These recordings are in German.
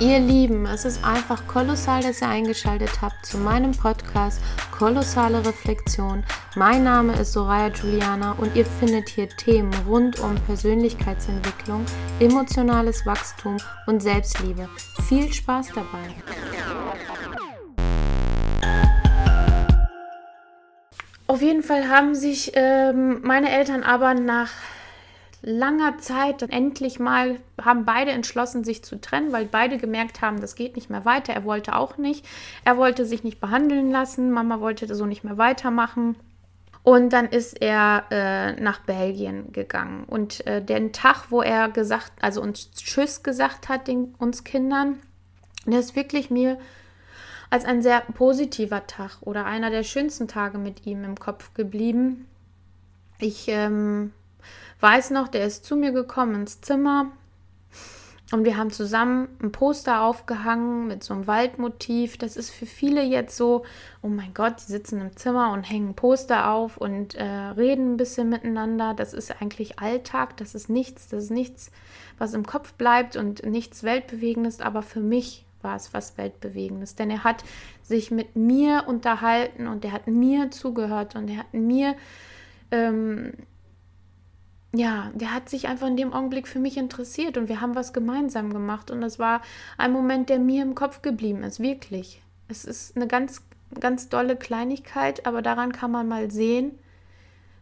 Ihr Lieben, es ist einfach kolossal, dass ihr eingeschaltet habt zu meinem Podcast Kolossale Reflexion. Mein Name ist Soraya Juliana und ihr findet hier Themen rund um Persönlichkeitsentwicklung, emotionales Wachstum und Selbstliebe. Viel Spaß dabei! Auf jeden Fall haben sich ähm, meine Eltern aber nach langer Zeit endlich mal haben beide entschlossen, sich zu trennen, weil beide gemerkt haben, das geht nicht mehr weiter. Er wollte auch nicht. Er wollte sich nicht behandeln lassen. Mama wollte so nicht mehr weitermachen. Und dann ist er äh, nach Belgien gegangen. Und äh, den Tag, wo er gesagt, also uns Tschüss gesagt hat, den, uns Kindern, der ist wirklich mir als ein sehr positiver Tag oder einer der schönsten Tage mit ihm im Kopf geblieben. Ich ähm, weiß noch, der ist zu mir gekommen ins Zimmer und wir haben zusammen ein Poster aufgehangen mit so einem Waldmotiv. Das ist für viele jetzt so, oh mein Gott, die sitzen im Zimmer und hängen Poster auf und äh, reden ein bisschen miteinander. Das ist eigentlich Alltag, das ist nichts, das ist nichts, was im Kopf bleibt und nichts Weltbewegendes, aber für mich war es was Weltbewegendes, denn er hat sich mit mir unterhalten und er hat mir zugehört und er hat mir ähm, ja, der hat sich einfach in dem Augenblick für mich interessiert und wir haben was gemeinsam gemacht. Und das war ein Moment, der mir im Kopf geblieben ist, wirklich. Es ist eine ganz, ganz dolle Kleinigkeit, aber daran kann man mal sehen,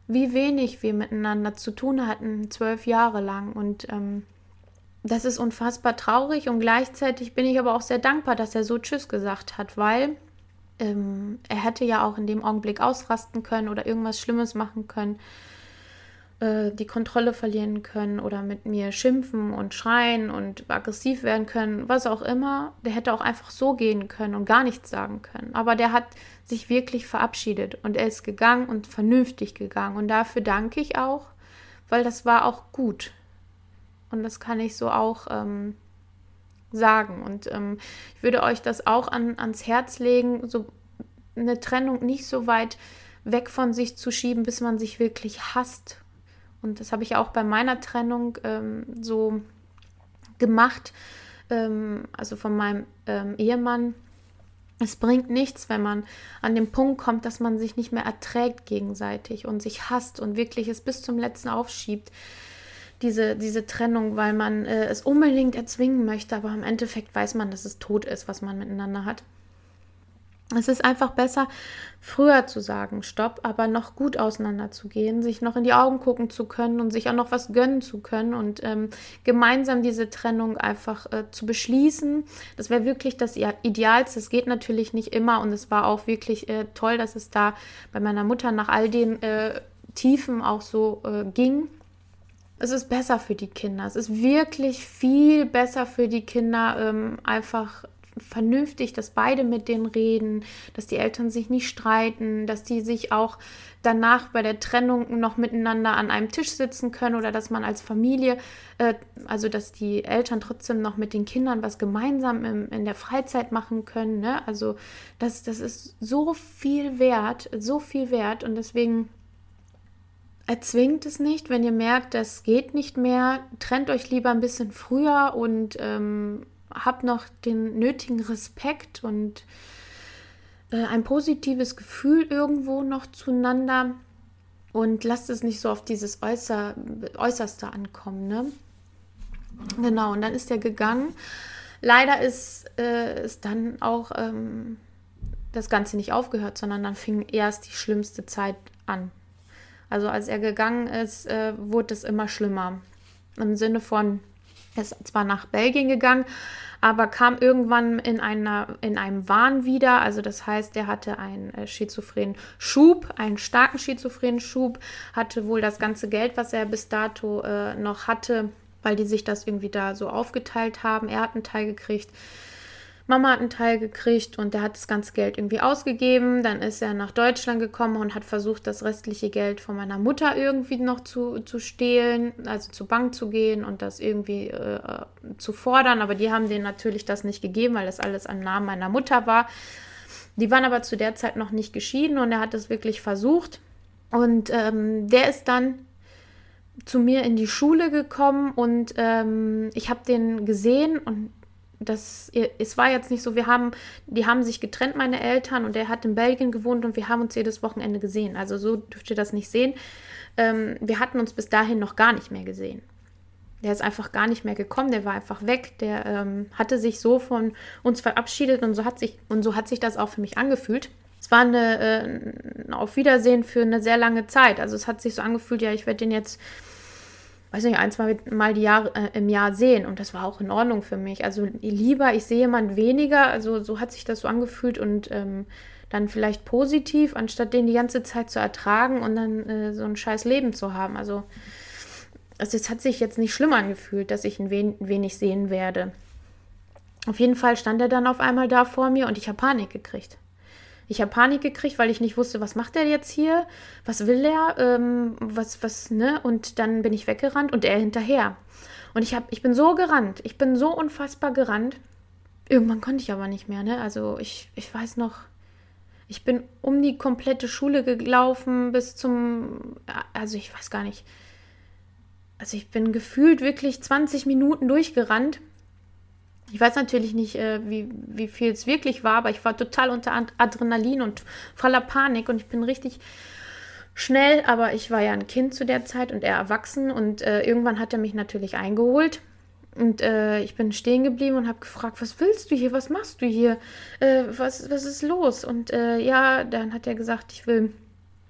wie wenig wir miteinander zu tun hatten, zwölf Jahre lang. Und ähm, das ist unfassbar traurig und gleichzeitig bin ich aber auch sehr dankbar, dass er so Tschüss gesagt hat, weil ähm, er hätte ja auch in dem Augenblick ausrasten können oder irgendwas Schlimmes machen können. Äh, die Kontrolle verlieren können oder mit mir schimpfen und schreien und aggressiv werden können, was auch immer. Der hätte auch einfach so gehen können und gar nichts sagen können. Aber der hat sich wirklich verabschiedet und er ist gegangen und vernünftig gegangen. Und dafür danke ich auch, weil das war auch gut. Und das kann ich so auch ähm, sagen. Und ähm, ich würde euch das auch an, ans Herz legen, so eine Trennung nicht so weit weg von sich zu schieben, bis man sich wirklich hasst und das habe ich auch bei meiner Trennung ähm, so gemacht, ähm, also von meinem ähm, Ehemann. Es bringt nichts, wenn man an den Punkt kommt, dass man sich nicht mehr erträgt gegenseitig und sich hasst und wirklich es bis zum letzten aufschiebt, diese, diese Trennung, weil man äh, es unbedingt erzwingen möchte, aber im Endeffekt weiß man, dass es tot ist, was man miteinander hat. Es ist einfach besser, früher zu sagen, stopp, aber noch gut auseinanderzugehen, sich noch in die Augen gucken zu können und sich auch noch was gönnen zu können und ähm, gemeinsam diese Trennung einfach äh, zu beschließen. Das wäre wirklich das Idealste. Es geht natürlich nicht immer und es war auch wirklich äh, toll, dass es da bei meiner Mutter nach all den äh, Tiefen auch so äh, ging. Es ist besser für die Kinder. Es ist wirklich viel besser für die Kinder, ähm, einfach vernünftig, dass beide mit denen reden, dass die Eltern sich nicht streiten, dass die sich auch danach bei der Trennung noch miteinander an einem Tisch sitzen können oder dass man als Familie, äh, also dass die Eltern trotzdem noch mit den Kindern was gemeinsam im, in der Freizeit machen können. Ne? Also das, das ist so viel wert, so viel wert und deswegen erzwingt es nicht, wenn ihr merkt, das geht nicht mehr, trennt euch lieber ein bisschen früher und ähm, habt noch den nötigen Respekt und äh, ein positives Gefühl irgendwo noch zueinander und lasst es nicht so auf dieses Äußer, Äußerste ankommen. Ne? Genau, und dann ist er gegangen. Leider ist, äh, dann auch ähm, das Ganze nicht aufgehört, sondern dann fing erst die schlimmste Zeit an. Also als er gegangen ist, äh, wurde es immer schlimmer. Im Sinne von, er ist zwar nach Belgien gegangen, aber kam irgendwann in, einer, in einem Wahn wieder. Also das heißt, er hatte einen äh, schizophrenen Schub, einen starken schizophrenen Schub, hatte wohl das ganze Geld, was er bis dato äh, noch hatte, weil die sich das irgendwie da so aufgeteilt haben. Er hat einen Teil gekriegt Mama hat einen Teil gekriegt und der hat das ganze Geld irgendwie ausgegeben. Dann ist er nach Deutschland gekommen und hat versucht, das restliche Geld von meiner Mutter irgendwie noch zu, zu stehlen, also zur Bank zu gehen und das irgendwie äh, zu fordern. Aber die haben denen natürlich das nicht gegeben, weil das alles am Namen meiner Mutter war. Die waren aber zu der Zeit noch nicht geschieden und er hat es wirklich versucht. Und ähm, der ist dann zu mir in die Schule gekommen und ähm, ich habe den gesehen und das, es war jetzt nicht so, wir haben, die haben sich getrennt, meine Eltern, und er hat in Belgien gewohnt und wir haben uns jedes Wochenende gesehen. Also so dürft ihr das nicht sehen. Ähm, wir hatten uns bis dahin noch gar nicht mehr gesehen. Der ist einfach gar nicht mehr gekommen, der war einfach weg, der ähm, hatte sich so von uns verabschiedet und so hat sich, und so hat sich das auch für mich angefühlt. Es war eine, äh, ein Auf Wiedersehen für eine sehr lange Zeit. Also es hat sich so angefühlt, ja, ich werde den jetzt weiß nicht, ein, zwei Mal die Jahr, äh, im Jahr sehen. Und das war auch in Ordnung für mich. Also lieber, ich sehe jemanden weniger, also so hat sich das so angefühlt und ähm, dann vielleicht positiv, anstatt den die ganze Zeit zu ertragen und dann äh, so ein scheiß Leben zu haben. Also, also es hat sich jetzt nicht schlimm angefühlt, dass ich ihn wen wenig sehen werde. Auf jeden Fall stand er dann auf einmal da vor mir und ich habe Panik gekriegt. Ich habe Panik gekriegt, weil ich nicht wusste, was macht er jetzt hier? Was will er? Ähm, was, was, ne? Und dann bin ich weggerannt und er hinterher. Und ich, hab, ich bin so gerannt. Ich bin so unfassbar gerannt. Irgendwann konnte ich aber nicht mehr, ne? Also ich, ich weiß noch, ich bin um die komplette Schule gelaufen bis zum, also ich weiß gar nicht. Also ich bin gefühlt wirklich 20 Minuten durchgerannt ich weiß natürlich nicht, äh, wie, wie viel es wirklich war, aber ich war total unter Adrenalin und voller Panik und ich bin richtig schnell, aber ich war ja ein Kind zu der Zeit und er erwachsen und äh, irgendwann hat er mich natürlich eingeholt. Und äh, ich bin stehen geblieben und habe gefragt, was willst du hier? Was machst du hier? Äh, was, was ist los? Und äh, ja, dann hat er gesagt, ich will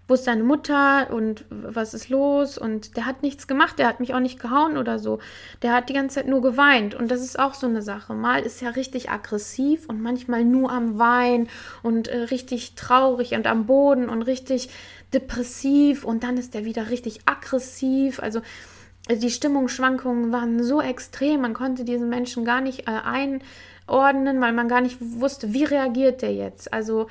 wo ist deine Mutter und was ist los? Und der hat nichts gemacht, der hat mich auch nicht gehauen oder so. Der hat die ganze Zeit nur geweint. Und das ist auch so eine Sache. Mal ist er richtig aggressiv und manchmal nur am Wein und äh, richtig traurig und am Boden und richtig depressiv. Und dann ist er wieder richtig aggressiv. Also äh, die Stimmungsschwankungen waren so extrem, man konnte diesen Menschen gar nicht äh, einordnen, weil man gar nicht wusste, wie reagiert der jetzt. Also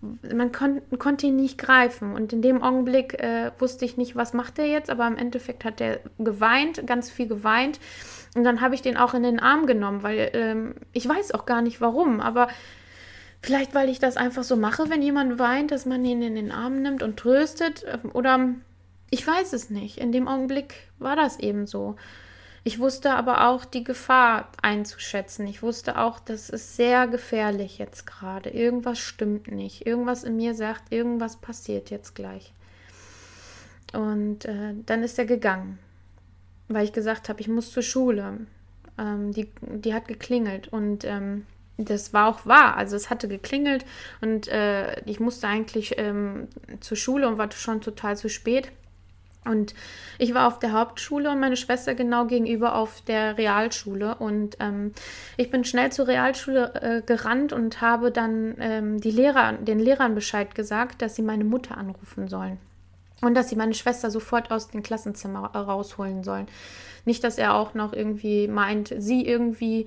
man kon konnte ihn nicht greifen. Und in dem Augenblick äh, wusste ich nicht, was macht er jetzt, aber im Endeffekt hat er geweint, ganz viel geweint. Und dann habe ich den auch in den Arm genommen, weil ähm, ich weiß auch gar nicht warum, aber vielleicht, weil ich das einfach so mache, wenn jemand weint, dass man ihn in den Arm nimmt und tröstet. Ähm, oder ich weiß es nicht. In dem Augenblick war das eben so. Ich wusste aber auch die Gefahr einzuschätzen. Ich wusste auch, das ist sehr gefährlich jetzt gerade. Irgendwas stimmt nicht. Irgendwas in mir sagt, irgendwas passiert jetzt gleich. Und äh, dann ist er gegangen, weil ich gesagt habe, ich muss zur Schule. Ähm, die, die hat geklingelt und ähm, das war auch wahr. Also es hatte geklingelt und äh, ich musste eigentlich ähm, zur Schule und war schon total zu spät. Und ich war auf der Hauptschule und meine Schwester genau gegenüber auf der Realschule. Und ähm, ich bin schnell zur Realschule äh, gerannt und habe dann ähm, die Lehrer, den Lehrern Bescheid gesagt, dass sie meine Mutter anrufen sollen. Und dass sie meine Schwester sofort aus dem Klassenzimmer rausholen sollen. Nicht, dass er auch noch irgendwie meint, sie irgendwie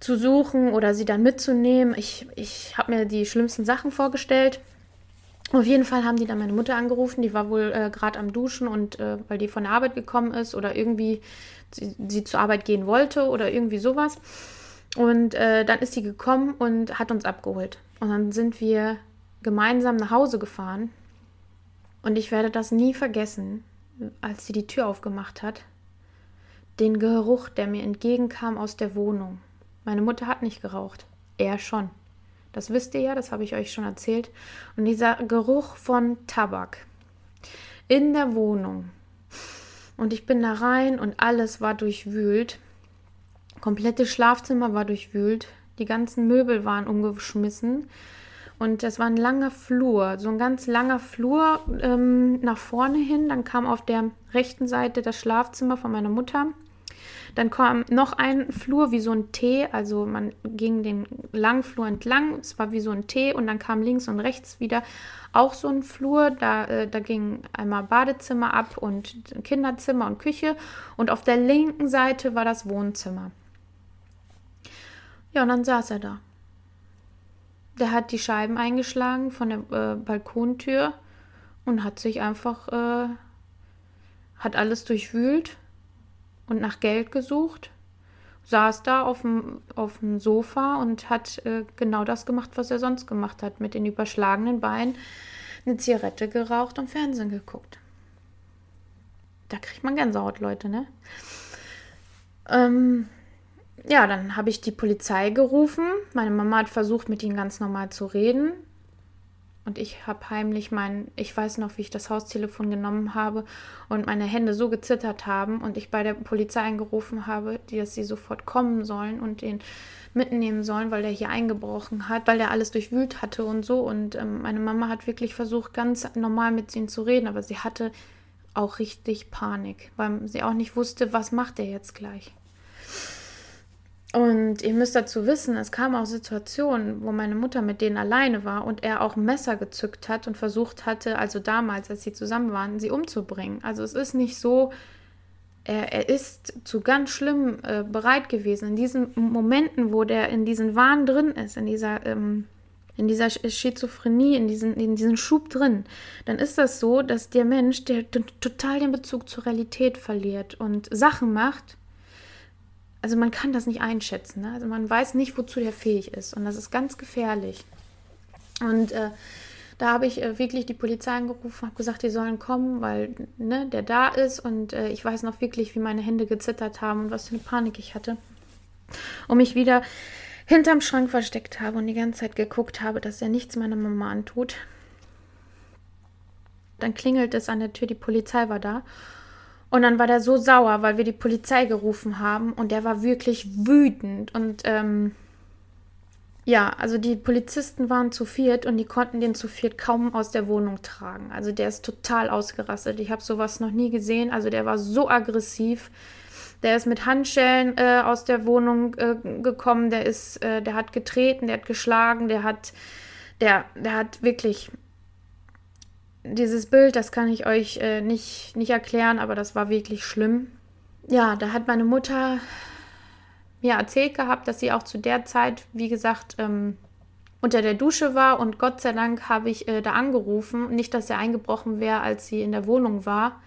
zu suchen oder sie dann mitzunehmen. Ich, ich habe mir die schlimmsten Sachen vorgestellt. Auf jeden Fall haben die dann meine Mutter angerufen, die war wohl äh, gerade am Duschen und äh, weil die von der Arbeit gekommen ist oder irgendwie sie, sie zur Arbeit gehen wollte oder irgendwie sowas. Und äh, dann ist sie gekommen und hat uns abgeholt. Und dann sind wir gemeinsam nach Hause gefahren. Und ich werde das nie vergessen, als sie die Tür aufgemacht hat. Den Geruch, der mir entgegenkam aus der Wohnung. Meine Mutter hat nicht geraucht. Er schon. Das wisst ihr ja, das habe ich euch schon erzählt. Und dieser Geruch von Tabak in der Wohnung. Und ich bin da rein und alles war durchwühlt. Komplette Schlafzimmer war durchwühlt. Die ganzen Möbel waren umgeschmissen. Und das war ein langer Flur, so ein ganz langer Flur ähm, nach vorne hin. Dann kam auf der rechten Seite das Schlafzimmer von meiner Mutter. Dann kam noch ein Flur wie so ein T, also man ging den langen Flur entlang, es war wie so ein T und dann kam links und rechts wieder auch so ein Flur, da, äh, da ging einmal Badezimmer ab und Kinderzimmer und Küche und auf der linken Seite war das Wohnzimmer. Ja, und dann saß er da. Der hat die Scheiben eingeschlagen von der äh, Balkontür und hat sich einfach, äh, hat alles durchwühlt und nach Geld gesucht, saß da auf dem, auf dem Sofa und hat äh, genau das gemacht, was er sonst gemacht hat, mit den überschlagenen Beinen eine Zigarette geraucht und Fernsehen geguckt. Da kriegt man Gänsehaut, Leute, ne? Ähm, ja, dann habe ich die Polizei gerufen. Meine Mama hat versucht, mit ihnen ganz normal zu reden. Und ich habe heimlich mein, ich weiß noch, wie ich das Haustelefon genommen habe und meine Hände so gezittert haben und ich bei der Polizei angerufen habe, dass sie sofort kommen sollen und den mitnehmen sollen, weil der hier eingebrochen hat, weil der alles durchwühlt hatte und so. Und ähm, meine Mama hat wirklich versucht, ganz normal mit ihnen zu reden, aber sie hatte auch richtig Panik, weil sie auch nicht wusste, was macht er jetzt gleich. Und ihr müsst dazu wissen, es kam auch Situationen, wo meine Mutter mit denen alleine war und er auch Messer gezückt hat und versucht hatte, also damals, als sie zusammen waren, sie umzubringen. Also es ist nicht so, er, er ist zu ganz schlimm äh, bereit gewesen. In diesen Momenten, wo der in diesen Wahn drin ist, in dieser, ähm, in dieser Schizophrenie, in diesen, in diesen Schub drin, dann ist das so, dass der Mensch, der total den Bezug zur Realität verliert und Sachen macht, also man kann das nicht einschätzen. Ne? Also man weiß nicht, wozu der fähig ist. Und das ist ganz gefährlich. Und äh, da habe ich äh, wirklich die Polizei angerufen, habe gesagt, die sollen kommen, weil ne, der da ist. Und äh, ich weiß noch wirklich, wie meine Hände gezittert haben und was für eine Panik ich hatte. Und mich wieder hinterm Schrank versteckt habe und die ganze Zeit geguckt habe, dass er nichts meiner Mama antut. Dann klingelt es an der Tür, die Polizei war da. Und dann war der so sauer, weil wir die Polizei gerufen haben und der war wirklich wütend. Und ähm, ja, also die Polizisten waren zu viert und die konnten den zu viert kaum aus der Wohnung tragen. Also der ist total ausgerastet. Ich habe sowas noch nie gesehen. Also der war so aggressiv. Der ist mit Handschellen äh, aus der Wohnung äh, gekommen. Der ist, äh, der hat getreten, der hat geschlagen, der hat, der, der hat wirklich dieses Bild, das kann ich euch äh, nicht, nicht erklären, aber das war wirklich schlimm. Ja, da hat meine Mutter mir erzählt gehabt, dass sie auch zu der Zeit, wie gesagt, ähm, unter der Dusche war und Gott sei Dank habe ich äh, da angerufen. Nicht, dass er eingebrochen wäre, als sie in der Wohnung war.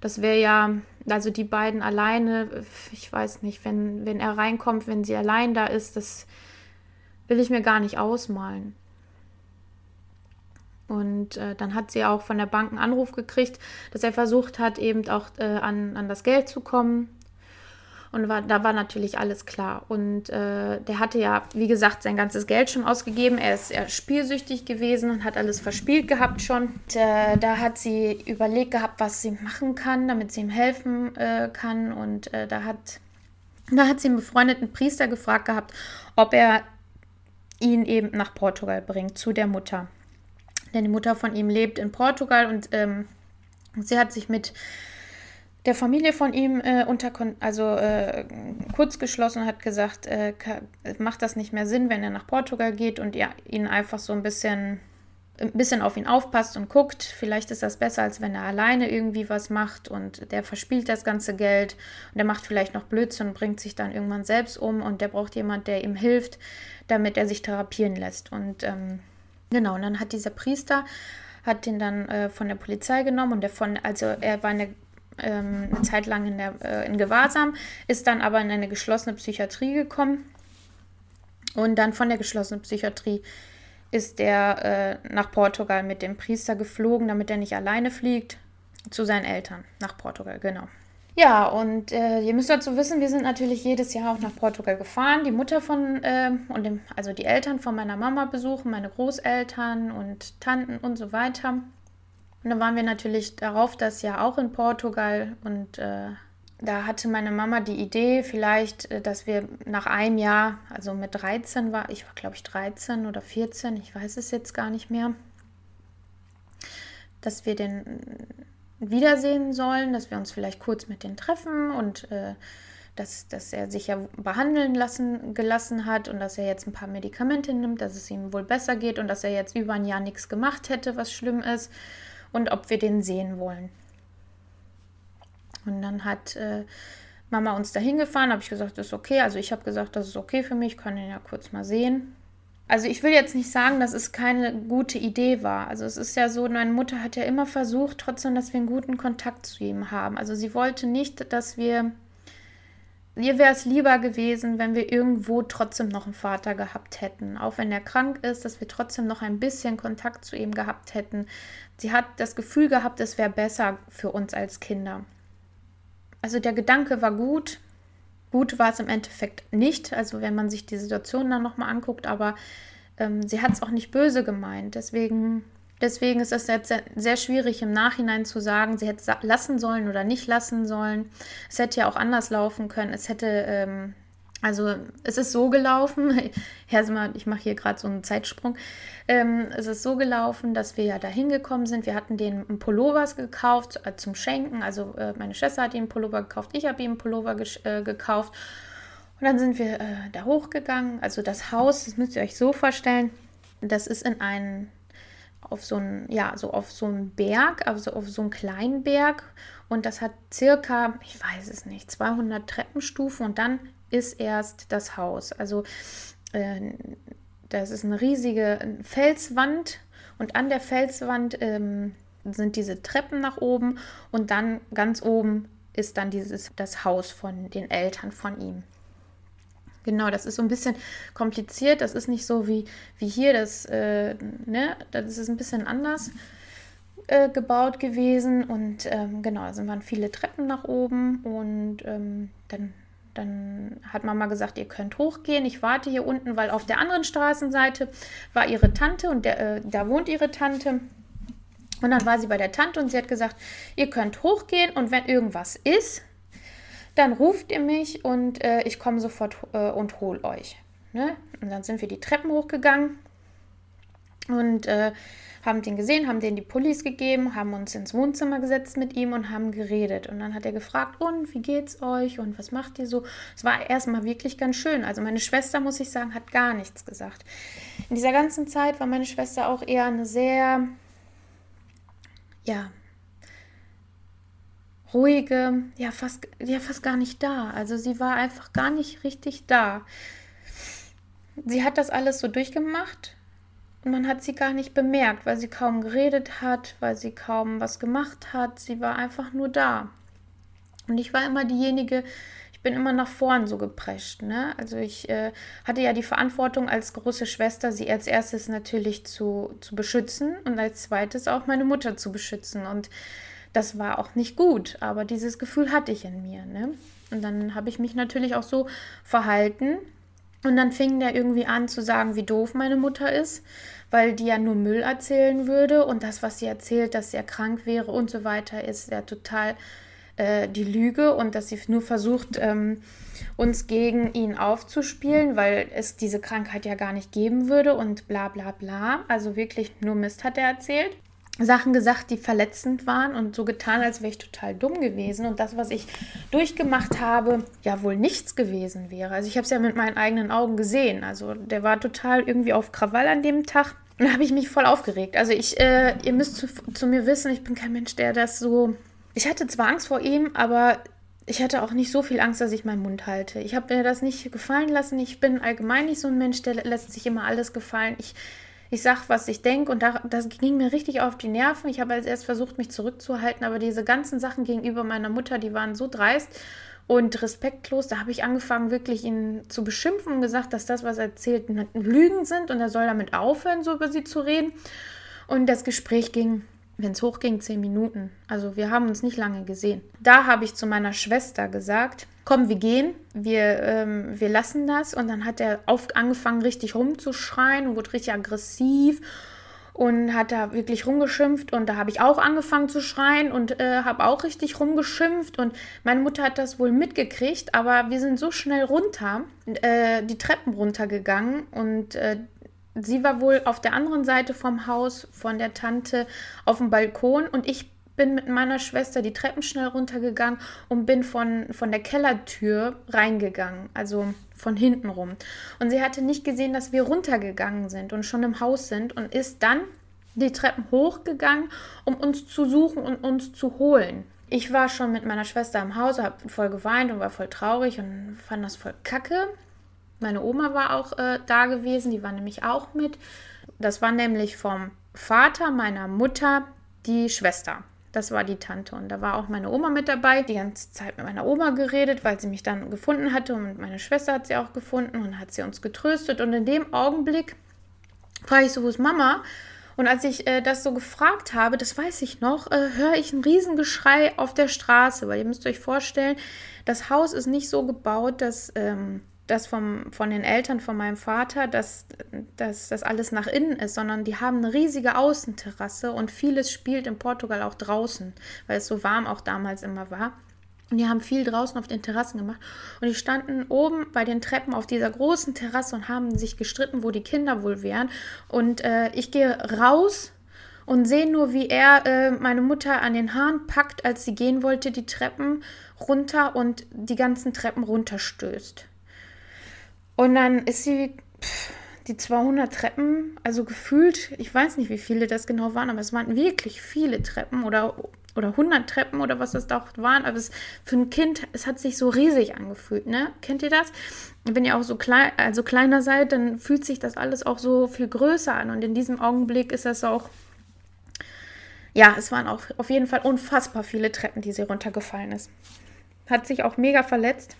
Das wäre ja, also die beiden alleine, ich weiß nicht, wenn, wenn er reinkommt, wenn sie allein da ist, das will ich mir gar nicht ausmalen. Und äh, dann hat sie auch von der Bank einen Anruf gekriegt, dass er versucht hat, eben auch äh, an, an das Geld zu kommen. Und war, da war natürlich alles klar. Und äh, der hatte ja, wie gesagt, sein ganzes Geld schon ausgegeben. Er ist eher spielsüchtig gewesen und hat alles verspielt gehabt schon. Und, äh, da hat sie überlegt gehabt, was sie machen kann, damit sie ihm helfen äh, kann. Und äh, da, hat, da hat sie einen befreundeten Priester gefragt gehabt, ob er ihn eben nach Portugal bringt, zu der Mutter denn die Mutter von ihm lebt in Portugal und ähm, sie hat sich mit der Familie von ihm äh, unter, also äh, kurz geschlossen und hat gesagt, äh, macht das nicht mehr Sinn, wenn er nach Portugal geht und ihr ihn einfach so ein bisschen, ein bisschen auf ihn aufpasst und guckt. Vielleicht ist das besser, als wenn er alleine irgendwie was macht und der verspielt das ganze Geld und der macht vielleicht noch Blödsinn und bringt sich dann irgendwann selbst um und der braucht jemand, der ihm hilft, damit er sich therapieren lässt. Und ähm, Genau, und dann hat dieser Priester, hat den dann äh, von der Polizei genommen und der von, also er war eine, ähm, eine Zeit lang in, der, äh, in Gewahrsam, ist dann aber in eine geschlossene Psychiatrie gekommen. Und dann von der geschlossenen Psychiatrie ist er äh, nach Portugal mit dem Priester geflogen, damit er nicht alleine fliegt, zu seinen Eltern nach Portugal, genau. Ja, und äh, ihr müsst dazu wissen, wir sind natürlich jedes Jahr auch nach Portugal gefahren. Die Mutter von, äh, und dem, also die Eltern von meiner Mama besuchen, meine Großeltern und Tanten und so weiter. Und dann waren wir natürlich darauf das Jahr auch in Portugal und äh, da hatte meine Mama die Idee, vielleicht, äh, dass wir nach einem Jahr, also mit 13 war, ich war glaube ich 13 oder 14, ich weiß es jetzt gar nicht mehr, dass wir den wiedersehen sollen, dass wir uns vielleicht kurz mit denen treffen und äh, dass, dass er sich ja behandeln lassen, gelassen hat und dass er jetzt ein paar Medikamente nimmt, dass es ihm wohl besser geht und dass er jetzt über ein Jahr nichts gemacht hätte, was schlimm ist und ob wir den sehen wollen. Und dann hat äh, Mama uns dahin gefahren, habe ich gesagt, das ist okay. Also ich habe gesagt, das ist okay für mich, ich kann ihn ja kurz mal sehen also ich will jetzt nicht sagen, dass es keine gute Idee war. Also es ist ja so, meine Mutter hat ja immer versucht, trotzdem, dass wir einen guten Kontakt zu ihm haben. Also sie wollte nicht, dass wir, ihr wäre es lieber gewesen, wenn wir irgendwo trotzdem noch einen Vater gehabt hätten. Auch wenn er krank ist, dass wir trotzdem noch ein bisschen Kontakt zu ihm gehabt hätten. Sie hat das Gefühl gehabt, es wäre besser für uns als Kinder. Also der Gedanke war gut, Gut war es im Endeffekt nicht, also wenn man sich die Situation dann nochmal anguckt, aber ähm, sie hat es auch nicht böse gemeint. Deswegen, deswegen ist es jetzt sehr, schwierig im Nachhinein zu sagen, sie hätte lassen sollen oder nicht lassen sollen. Es hätte ja auch anders laufen können. Es hätte ähm, also es ist so gelaufen, ich mache hier gerade so einen Zeitsprung, ähm, es ist so gelaufen, dass wir ja da hingekommen sind. Wir hatten den Pullovers gekauft äh, zum Schenken. Also äh, meine Schwester hat einen Pullover gekauft, ich habe ihm Pullover äh, gekauft. Und dann sind wir äh, da hochgegangen. Also das Haus, das müsst ihr euch so vorstellen, das ist in einen, auf so einen, ja, so auf so einen Berg, also auf so einen kleinen Berg. Und das hat circa, ich weiß es nicht, 200 Treppenstufen und dann ist erst das Haus. Also äh, das ist eine riesige Felswand und an der Felswand ähm, sind diese Treppen nach oben und dann ganz oben ist dann dieses das Haus von den Eltern von ihm. Genau, das ist so ein bisschen kompliziert. Das ist nicht so wie, wie hier. Das, äh, ne, das ist ein bisschen anders äh, gebaut gewesen. Und ähm, genau, sind waren viele Treppen nach oben. Und ähm, dann dann hat Mama gesagt, ihr könnt hochgehen. Ich warte hier unten, weil auf der anderen Straßenseite war ihre Tante und der, äh, da wohnt ihre Tante. Und dann war sie bei der Tante und sie hat gesagt, ihr könnt hochgehen und wenn irgendwas ist, dann ruft ihr mich und äh, ich komme sofort äh, und hol euch. Ne? Und dann sind wir die Treppen hochgegangen und äh, haben den gesehen, haben den die Pullis gegeben, haben uns ins Wohnzimmer gesetzt mit ihm und haben geredet. Und dann hat er gefragt, und wie geht's euch und was macht ihr so? Es war erstmal wirklich ganz schön. Also meine Schwester, muss ich sagen, hat gar nichts gesagt. In dieser ganzen Zeit war meine Schwester auch eher eine sehr, ja, ruhige, ja fast, ja fast gar nicht da. Also sie war einfach gar nicht richtig da. Sie hat das alles so durchgemacht man hat sie gar nicht bemerkt, weil sie kaum geredet hat, weil sie kaum was gemacht hat. Sie war einfach nur da. Und ich war immer diejenige, ich bin immer nach vorn so geprescht. Ne? Also ich äh, hatte ja die Verantwortung als große Schwester, sie als erstes natürlich zu, zu beschützen und als zweites auch meine Mutter zu beschützen. Und das war auch nicht gut, aber dieses Gefühl hatte ich in mir. Ne? Und dann habe ich mich natürlich auch so verhalten. Und dann fing der irgendwie an zu sagen, wie doof meine Mutter ist weil die ja nur Müll erzählen würde und das, was sie erzählt, dass er krank wäre und so weiter, ist ja total äh, die Lüge und dass sie nur versucht, ähm, uns gegen ihn aufzuspielen, weil es diese Krankheit ja gar nicht geben würde und bla bla bla. Also wirklich nur Mist hat er erzählt. Sachen gesagt, die verletzend waren und so getan, als wäre ich total dumm gewesen und das, was ich durchgemacht habe, ja wohl nichts gewesen wäre. Also ich habe es ja mit meinen eigenen Augen gesehen. Also der war total irgendwie auf Krawall an dem Tag. Und da habe ich mich voll aufgeregt. Also ich, äh, ihr müsst zu, zu mir wissen, ich bin kein Mensch, der das so. Ich hatte zwar Angst vor ihm, aber ich hatte auch nicht so viel Angst, dass ich meinen Mund halte. Ich habe mir das nicht gefallen lassen. Ich bin allgemein nicht so ein Mensch, der lässt sich immer alles gefallen. Ich ich sage, was ich denke und da, das ging mir richtig auf die Nerven. Ich habe als erst versucht, mich zurückzuhalten, aber diese ganzen Sachen gegenüber meiner Mutter, die waren so dreist und respektlos. Da habe ich angefangen, wirklich ihn zu beschimpfen und gesagt, dass das, was er erzählt, Lügen sind und er soll damit aufhören, so über sie zu reden. Und das Gespräch ging wenn es hochging, zehn Minuten. Also wir haben uns nicht lange gesehen. Da habe ich zu meiner Schwester gesagt, komm, wir gehen, wir, ähm, wir lassen das. Und dann hat er auf, angefangen, richtig rumzuschreien und wurde richtig aggressiv und hat da wirklich rumgeschimpft. Und da habe ich auch angefangen zu schreien und äh, habe auch richtig rumgeschimpft. Und meine Mutter hat das wohl mitgekriegt, aber wir sind so schnell runter, äh, die Treppen runtergegangen und äh, sie war wohl auf der anderen Seite vom Haus von der Tante auf dem Balkon und ich bin mit meiner Schwester die Treppen schnell runtergegangen und bin von, von der Kellertür reingegangen, also von hinten rum. Und sie hatte nicht gesehen, dass wir runtergegangen sind und schon im Haus sind und ist dann die Treppen hochgegangen, um uns zu suchen und uns zu holen. Ich war schon mit meiner Schwester im Haus, habe voll geweint und war voll traurig und fand das voll kacke. Meine Oma war auch äh, da gewesen, die war nämlich auch mit. Das war nämlich vom Vater meiner Mutter die Schwester. Das war die Tante. Und da war auch meine Oma mit dabei. Die ganze Zeit mit meiner Oma geredet, weil sie mich dann gefunden hatte. Und meine Schwester hat sie auch gefunden und hat sie uns getröstet. Und in dem Augenblick frage ich so, wo ist Mama? Und als ich äh, das so gefragt habe, das weiß ich noch, äh, höre ich ein Riesengeschrei auf der Straße, weil ihr müsst euch vorstellen, das Haus ist nicht so gebaut, dass ähm, das vom, von den Eltern von meinem Vater, dass, dass das alles nach innen ist, sondern die haben eine riesige Außenterrasse und vieles spielt in Portugal auch draußen, weil es so warm auch damals immer war. Und die haben viel draußen auf den Terrassen gemacht. Und die standen oben bei den Treppen auf dieser großen Terrasse und haben sich gestritten, wo die Kinder wohl wären. Und äh, ich gehe raus und sehe nur, wie er äh, meine Mutter an den Haaren packt, als sie gehen wollte, die Treppen runter und die ganzen Treppen runterstößt. Und dann ist sie pff, die 200 Treppen, also gefühlt, ich weiß nicht, wie viele das genau waren, aber es waren wirklich viele Treppen oder, oder 100 Treppen oder was das da waren. Aber es, für ein Kind, es hat sich so riesig angefühlt, ne? Kennt ihr das? Wenn ihr auch so klein, also kleiner seid, dann fühlt sich das alles auch so viel größer an. Und in diesem Augenblick ist das auch, ja, es waren auch auf jeden Fall unfassbar viele Treppen, die sie runtergefallen ist. Hat sich auch mega verletzt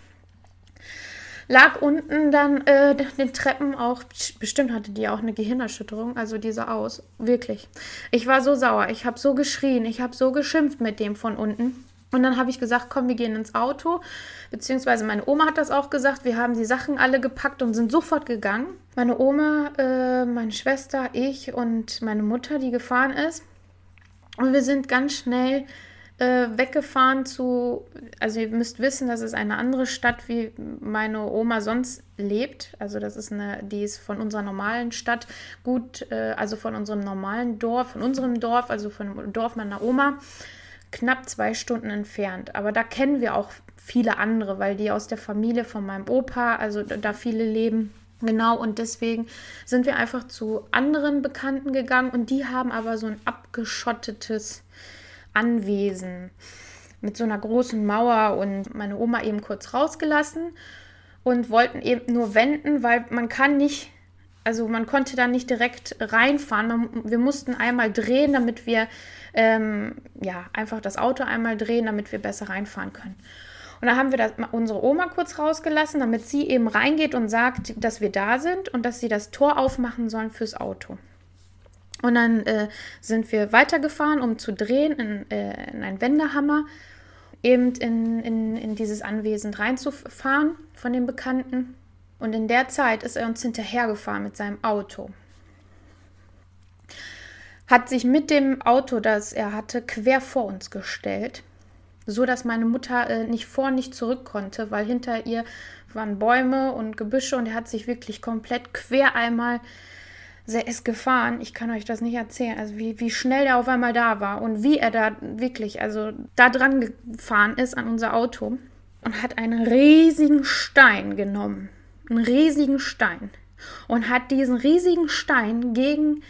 lag unten dann äh, den Treppen auch, bestimmt hatte die auch eine Gehirnerschütterung, also die sah aus, wirklich. Ich war so sauer, ich habe so geschrien, ich habe so geschimpft mit dem von unten. Und dann habe ich gesagt, komm, wir gehen ins Auto. Beziehungsweise meine Oma hat das auch gesagt. Wir haben die Sachen alle gepackt und sind sofort gegangen. Meine Oma, äh, meine Schwester, ich und meine Mutter, die gefahren ist. Und wir sind ganz schnell äh, weggefahren zu, also ihr müsst wissen, das ist eine andere Stadt, wie meine Oma sonst lebt. Also das ist eine, die ist von unserer normalen Stadt gut, äh, also von unserem normalen Dorf, von unserem Dorf, also von dem Dorf meiner Oma, knapp zwei Stunden entfernt. Aber da kennen wir auch viele andere, weil die aus der Familie von meinem Opa, also da viele leben. Genau, und deswegen sind wir einfach zu anderen Bekannten gegangen und die haben aber so ein abgeschottetes Anwesen mit so einer großen Mauer und meine Oma eben kurz rausgelassen und wollten eben nur wenden, weil man kann nicht, also man konnte da nicht direkt reinfahren. Man, wir mussten einmal drehen, damit wir ähm, ja einfach das Auto einmal drehen, damit wir besser reinfahren können. Und da haben wir das, unsere Oma kurz rausgelassen, damit sie eben reingeht und sagt, dass wir da sind und dass sie das Tor aufmachen sollen fürs Auto. Und dann äh, sind wir weitergefahren, um zu drehen in, äh, in einen Wendehammer, eben in, in, in dieses Anwesen reinzufahren von den Bekannten. Und in der Zeit ist er uns hinterhergefahren mit seinem Auto. Hat sich mit dem Auto, das er hatte, quer vor uns gestellt, so dass meine Mutter äh, nicht vor, nicht zurück konnte, weil hinter ihr waren Bäume und Gebüsche und er hat sich wirklich komplett quer einmal der ist gefahren. Ich kann euch das nicht erzählen. Also wie, wie schnell der auf einmal da war und wie er da wirklich, also da dran gefahren ist an unser Auto und hat einen riesigen Stein genommen. Einen riesigen Stein. Und hat diesen riesigen Stein gegen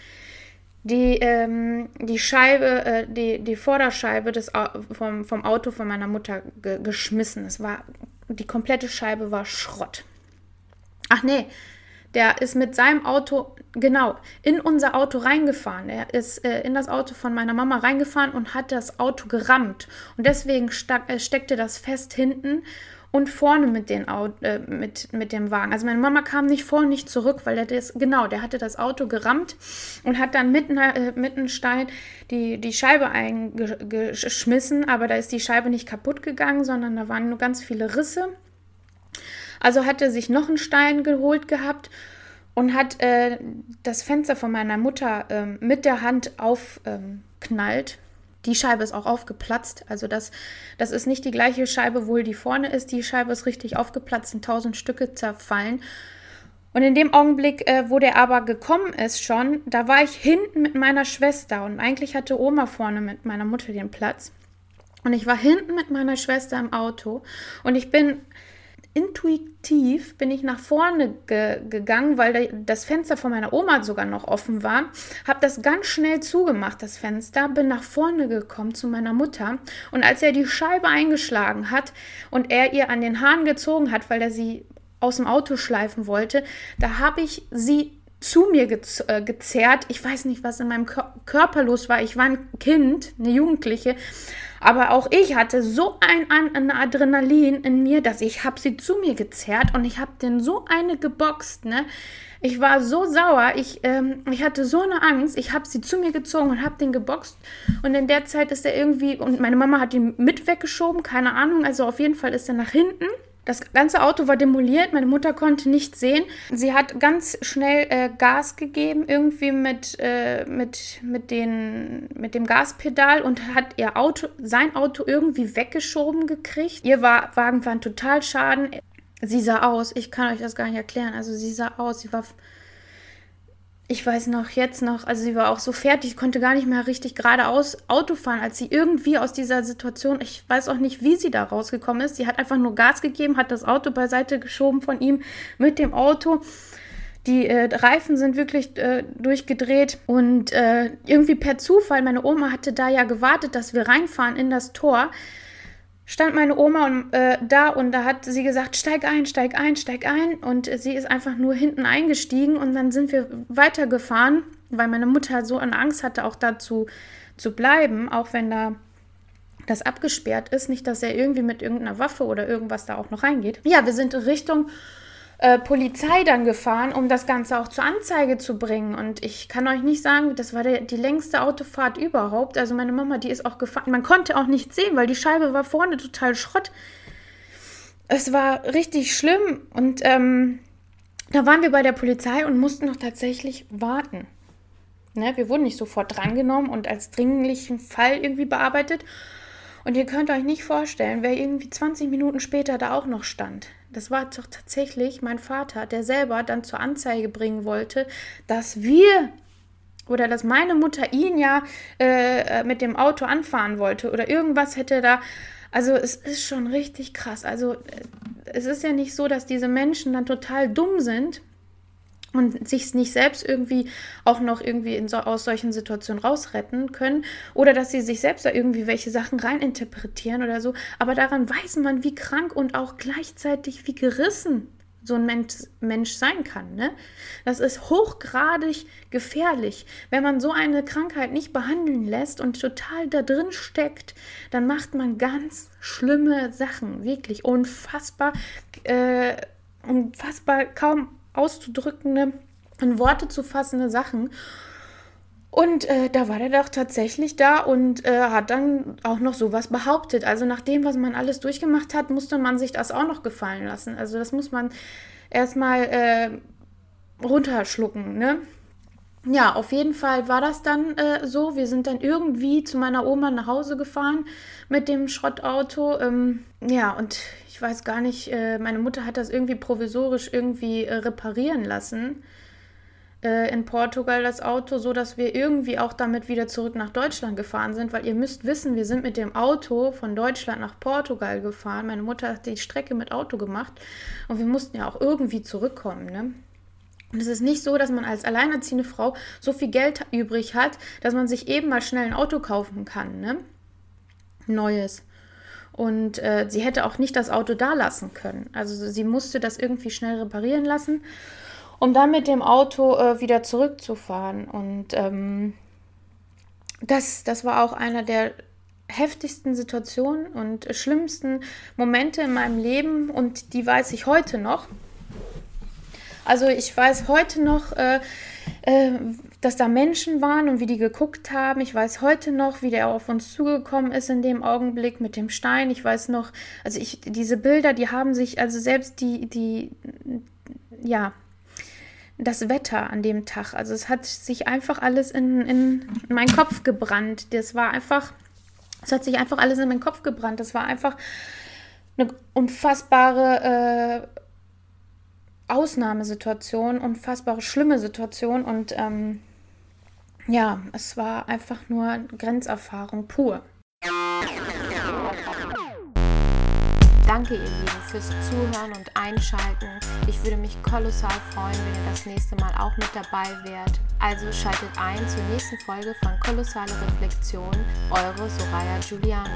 die, ähm, die Scheibe, äh, die, die Vorderscheibe des, vom, vom Auto von meiner Mutter ge geschmissen. Es war, die komplette Scheibe war Schrott. Ach nee, der ist mit seinem Auto, genau, in unser Auto reingefahren. Er ist äh, in das Auto von meiner Mama reingefahren und hat das Auto gerammt. Und deswegen äh, steckte das fest hinten und vorne mit, den äh, mit, mit dem Wagen. Also meine Mama kam nicht vor, nicht zurück, weil der das, genau, der hatte das Auto gerammt und hat dann mitten, äh, mitten Stein die, die Scheibe eingeschmissen, aber da ist die Scheibe nicht kaputt gegangen, sondern da waren nur ganz viele Risse. Also hat er sich noch einen Stein geholt gehabt und hat äh, das Fenster von meiner Mutter äh, mit der Hand aufknallt. Ähm, die Scheibe ist auch aufgeplatzt. Also das, das ist nicht die gleiche Scheibe, wohl die vorne ist. Die Scheibe ist richtig aufgeplatzt, in tausend Stücke zerfallen. Und in dem Augenblick, äh, wo der aber gekommen ist schon, da war ich hinten mit meiner Schwester und eigentlich hatte Oma vorne mit meiner Mutter den Platz. Und ich war hinten mit meiner Schwester im Auto und ich bin intuitiv bin ich nach vorne ge gegangen, weil das Fenster von meiner Oma sogar noch offen war. Habe das ganz schnell zugemacht, das Fenster, bin nach vorne gekommen zu meiner Mutter. Und als er die Scheibe eingeschlagen hat und er ihr an den Haaren gezogen hat, weil er sie aus dem Auto schleifen wollte, da habe ich sie zu mir ge äh, gezerrt. Ich weiß nicht, was in meinem Kör Körper los war. Ich war ein Kind, eine Jugendliche. Aber auch ich hatte so ein, ein Adrenalin in mir, dass ich habe sie zu mir gezerrt und ich habe den so eine geboxt, ne? Ich war so sauer, ich, ähm, ich hatte so eine Angst. Ich habe sie zu mir gezogen und habe den geboxt. Und in der Zeit ist er irgendwie, und meine Mama hat ihn mit weggeschoben, keine Ahnung. Also auf jeden Fall ist er nach hinten. Das ganze Auto war demoliert, meine Mutter konnte nichts sehen. Sie hat ganz schnell äh, Gas gegeben, irgendwie mit, äh, mit, mit, den, mit dem Gaspedal und hat ihr Auto, sein Auto irgendwie weggeschoben gekriegt. Ihr war, Wagen war ein Totalschaden. Sie sah aus, ich kann euch das gar nicht erklären. Also sie sah aus, sie war ich weiß noch, jetzt noch, also sie war auch so fertig, konnte gar nicht mehr richtig geradeaus Auto fahren, als sie irgendwie aus dieser Situation, ich weiß auch nicht, wie sie da rausgekommen ist. Sie hat einfach nur Gas gegeben, hat das Auto beiseite geschoben von ihm mit dem Auto. Die äh, Reifen sind wirklich äh, durchgedreht und äh, irgendwie per Zufall, meine Oma hatte da ja gewartet, dass wir reinfahren in das Tor stand meine Oma und, äh, da und da hat sie gesagt, steig ein, steig ein, steig ein. Und sie ist einfach nur hinten eingestiegen und dann sind wir weitergefahren, weil meine Mutter so eine Angst hatte, auch dazu zu bleiben, auch wenn da das abgesperrt ist. Nicht, dass er irgendwie mit irgendeiner Waffe oder irgendwas da auch noch reingeht. Ja, wir sind in Richtung äh, Polizei dann gefahren, um das Ganze auch zur Anzeige zu bringen. Und ich kann euch nicht sagen, das war der, die längste Autofahrt überhaupt. Also meine Mama, die ist auch gefahren. Man konnte auch nichts sehen, weil die Scheibe war vorne total Schrott. Es war richtig schlimm. Und ähm, da waren wir bei der Polizei und mussten noch tatsächlich warten. Ne, wir wurden nicht sofort drangenommen und als dringlichen Fall irgendwie bearbeitet. Und ihr könnt euch nicht vorstellen, wer irgendwie 20 Minuten später da auch noch stand. Das war doch tatsächlich mein Vater, der selber dann zur Anzeige bringen wollte, dass wir oder dass meine Mutter ihn ja äh, mit dem Auto anfahren wollte oder irgendwas hätte da. Also es ist schon richtig krass. Also äh, es ist ja nicht so, dass diese Menschen dann total dumm sind und sich nicht selbst irgendwie auch noch irgendwie so, aus solchen Situationen rausretten können oder dass sie sich selbst da irgendwie welche Sachen reininterpretieren oder so. Aber daran weiß man, wie krank und auch gleichzeitig wie gerissen so ein Mensch, Mensch sein kann. Ne? Das ist hochgradig gefährlich. Wenn man so eine Krankheit nicht behandeln lässt und total da drin steckt, dann macht man ganz schlimme Sachen. Wirklich unfassbar, äh, unfassbar kaum auszudrückende, in Worte zu fassende Sachen. Und äh, da war der doch tatsächlich da und äh, hat dann auch noch sowas behauptet. Also nach dem, was man alles durchgemacht hat, musste man sich das auch noch gefallen lassen. Also das muss man erstmal äh, runterschlucken, ne? Ja, auf jeden Fall war das dann äh, so. Wir sind dann irgendwie zu meiner Oma nach Hause gefahren mit dem Schrottauto. Ähm, ja, und ich weiß gar nicht, äh, meine Mutter hat das irgendwie provisorisch irgendwie äh, reparieren lassen äh, in Portugal das Auto, so dass wir irgendwie auch damit wieder zurück nach Deutschland gefahren sind, weil ihr müsst wissen, wir sind mit dem Auto von Deutschland nach Portugal gefahren. Meine Mutter hat die Strecke mit Auto gemacht und wir mussten ja auch irgendwie zurückkommen, ne? Und es ist nicht so, dass man als alleinerziehende Frau so viel Geld übrig hat, dass man sich eben mal schnell ein Auto kaufen kann, ne? Neues. Und äh, sie hätte auch nicht das Auto da lassen können. Also sie musste das irgendwie schnell reparieren lassen, um dann mit dem Auto äh, wieder zurückzufahren. Und ähm, das, das war auch einer der heftigsten Situationen und schlimmsten Momente in meinem Leben und die weiß ich heute noch. Also ich weiß heute noch, äh, äh, dass da Menschen waren und wie die geguckt haben. Ich weiß heute noch, wie der auf uns zugekommen ist in dem Augenblick mit dem Stein. Ich weiß noch, also ich, diese Bilder, die haben sich, also selbst die, die, ja, das Wetter an dem Tag. Also es hat sich einfach alles in, in meinen Kopf gebrannt. Das war einfach, es hat sich einfach alles in meinen Kopf gebrannt. Das war einfach eine unfassbare äh, Ausnahmesituation, unfassbare schlimme Situation und ähm, ja, es war einfach nur Grenzerfahrung pur. Danke ihr Lieben fürs Zuhören und Einschalten. Ich würde mich kolossal freuen, wenn ihr das nächste Mal auch mit dabei wärt. Also schaltet ein zur nächsten Folge von Kolossale Reflexion. Eure Soraya Giuliano.